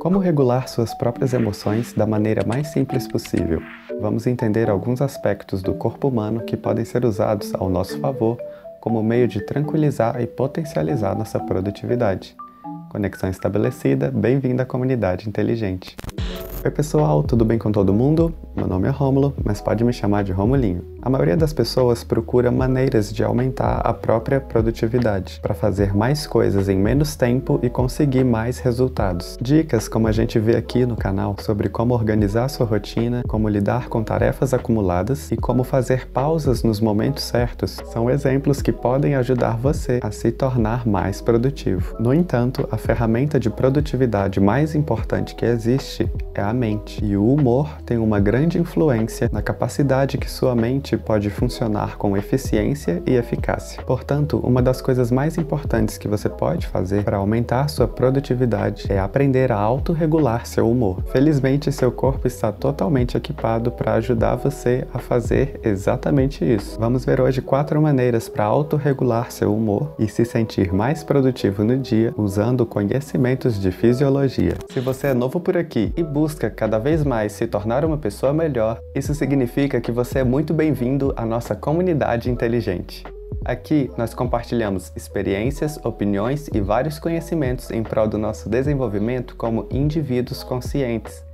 Como regular suas próprias emoções da maneira mais simples possível? Vamos entender alguns aspectos do corpo humano que podem ser usados ao nosso favor como meio de tranquilizar e potencializar nossa produtividade. Conexão estabelecida, bem-vindo à comunidade inteligente. Oi pessoal, tudo bem com todo mundo? Meu nome é Rômulo, mas pode me chamar de Romulinho. A maioria das pessoas procura maneiras de aumentar a própria produtividade, para fazer mais coisas em menos tempo e conseguir mais resultados. Dicas como a gente vê aqui no canal sobre como organizar sua rotina, como lidar com tarefas acumuladas e como fazer pausas nos momentos certos são exemplos que podem ajudar você a se tornar mais produtivo. No entanto, a ferramenta de produtividade mais importante que existe é a mente, e o humor tem uma grande influência na capacidade que sua mente pode funcionar com eficiência e eficácia. Portanto, uma das coisas mais importantes que você pode fazer para aumentar sua produtividade é aprender a autorregular seu humor. Felizmente, seu corpo está totalmente equipado para ajudar você a fazer exatamente isso. Vamos ver hoje quatro maneiras para autorregular seu humor e se sentir mais produtivo no dia usando conhecimentos de fisiologia. Se você é novo por aqui e busca cada vez mais se tornar uma pessoa melhor, isso significa que você é muito bem-vindo à nossa comunidade inteligente. Aqui nós compartilhamos experiências, opiniões e vários conhecimentos em prol do nosso desenvolvimento como indivíduos conscientes.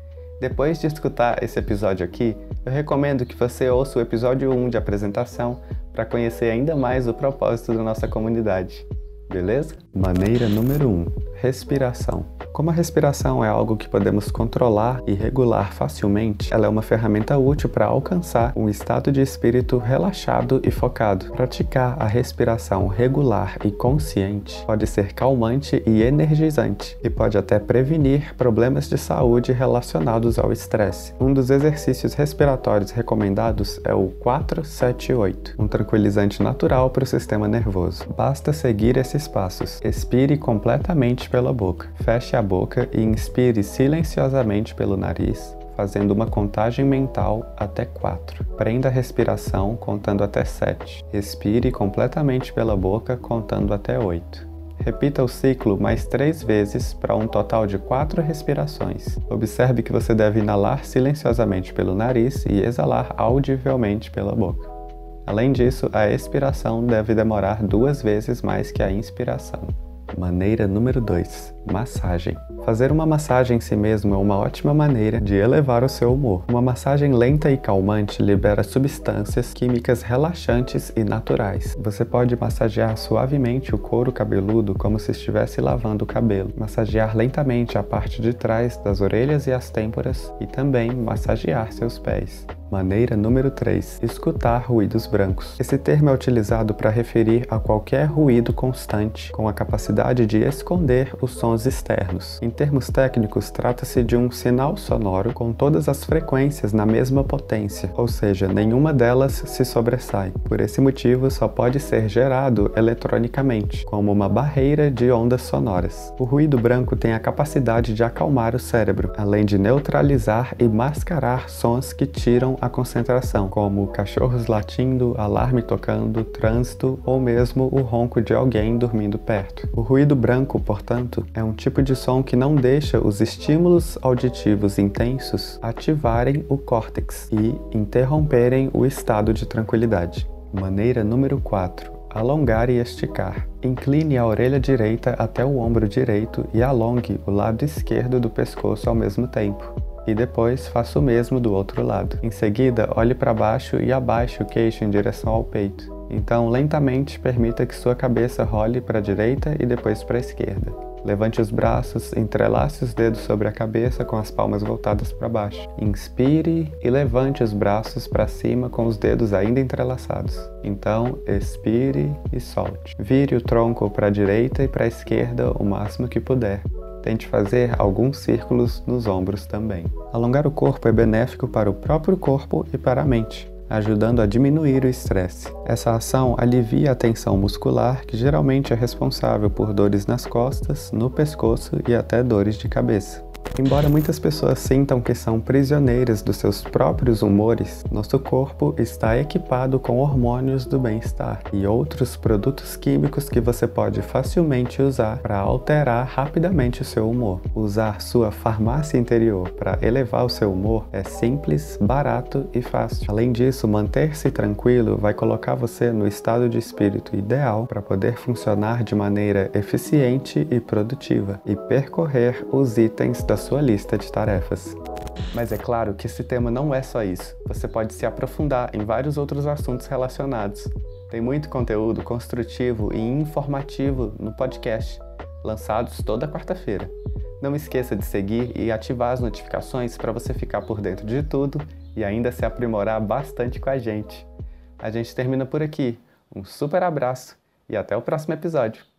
Depois de escutar esse episódio aqui, eu recomendo que você ouça o episódio 1 de apresentação para conhecer ainda mais o propósito da nossa comunidade. Beleza? Maneira número 1: respiração. Como a respiração é algo que podemos controlar e regular facilmente, ela é uma ferramenta útil para alcançar um estado de espírito relaxado e focado. Praticar a respiração regular e consciente pode ser calmante e energizante, e pode até prevenir problemas de saúde relacionados ao estresse. Um dos exercícios respiratórios recomendados é o 478, um tranquilizante natural para o sistema nervoso. Basta seguir esses passos. Expire completamente pela boca. Feche a boca e inspire silenciosamente pelo nariz, fazendo uma contagem mental até 4. Prenda a respiração contando até 7. Expire completamente pela boca contando até 8. Repita o ciclo mais três vezes para um total de quatro respirações. Observe que você deve inalar silenciosamente pelo nariz e exalar audivelmente pela boca. Além disso, a expiração deve demorar duas vezes mais que a inspiração. Maneira número 2: massagem. Fazer uma massagem em si mesmo é uma ótima maneira de elevar o seu humor. Uma massagem lenta e calmante libera substâncias químicas relaxantes e naturais. Você pode massagear suavemente o couro cabeludo como se estivesse lavando o cabelo, massagear lentamente a parte de trás das orelhas e as têmporas e também massagear seus pés. Maneira número 3: escutar ruídos brancos. Esse termo é utilizado para referir a qualquer ruído constante com a capacidade de esconder os sons externos. Em termos técnicos, trata-se de um sinal sonoro com todas as frequências na mesma potência, ou seja, nenhuma delas se sobressai. Por esse motivo, só pode ser gerado eletronicamente, como uma barreira de ondas sonoras. O ruído branco tem a capacidade de acalmar o cérebro, além de neutralizar e mascarar sons que tiram a concentração, como cachorros latindo, alarme tocando, trânsito ou mesmo o ronco de alguém dormindo perto. O ruído branco, portanto, é um tipo de som que não deixa os estímulos auditivos intensos ativarem o córtex e interromperem o estado de tranquilidade. Maneira número 4 alongar e esticar. Incline a orelha direita até o ombro direito e alongue o lado esquerdo do pescoço ao mesmo tempo e depois faça o mesmo do outro lado. Em seguida, olhe para baixo e abaixe o queixo em direção ao peito. Então, lentamente permita que sua cabeça role para a direita e depois para a esquerda. Levante os braços, entrelace os dedos sobre a cabeça com as palmas voltadas para baixo. Inspire e levante os braços para cima com os dedos ainda entrelaçados. Então, expire e solte. Vire o tronco para a direita e para a esquerda o máximo que puder. Tente fazer alguns círculos nos ombros também. Alongar o corpo é benéfico para o próprio corpo e para a mente, ajudando a diminuir o estresse. Essa ação alivia a tensão muscular, que geralmente é responsável por dores nas costas, no pescoço e até dores de cabeça. Embora muitas pessoas sintam que são prisioneiras dos seus próprios humores, nosso corpo está equipado com hormônios do bem-estar e outros produtos químicos que você pode facilmente usar para alterar rapidamente o seu humor. Usar sua farmácia interior para elevar o seu humor é simples, barato e fácil. Além disso, manter-se tranquilo vai colocar você no estado de espírito ideal para poder funcionar de maneira eficiente e produtiva e percorrer os itens da sua lista de tarefas. Mas é claro que esse tema não é só isso. Você pode se aprofundar em vários outros assuntos relacionados. Tem muito conteúdo construtivo e informativo no podcast, lançados toda quarta-feira. Não esqueça de seguir e ativar as notificações para você ficar por dentro de tudo e ainda se aprimorar bastante com a gente. A gente termina por aqui. Um super abraço e até o próximo episódio.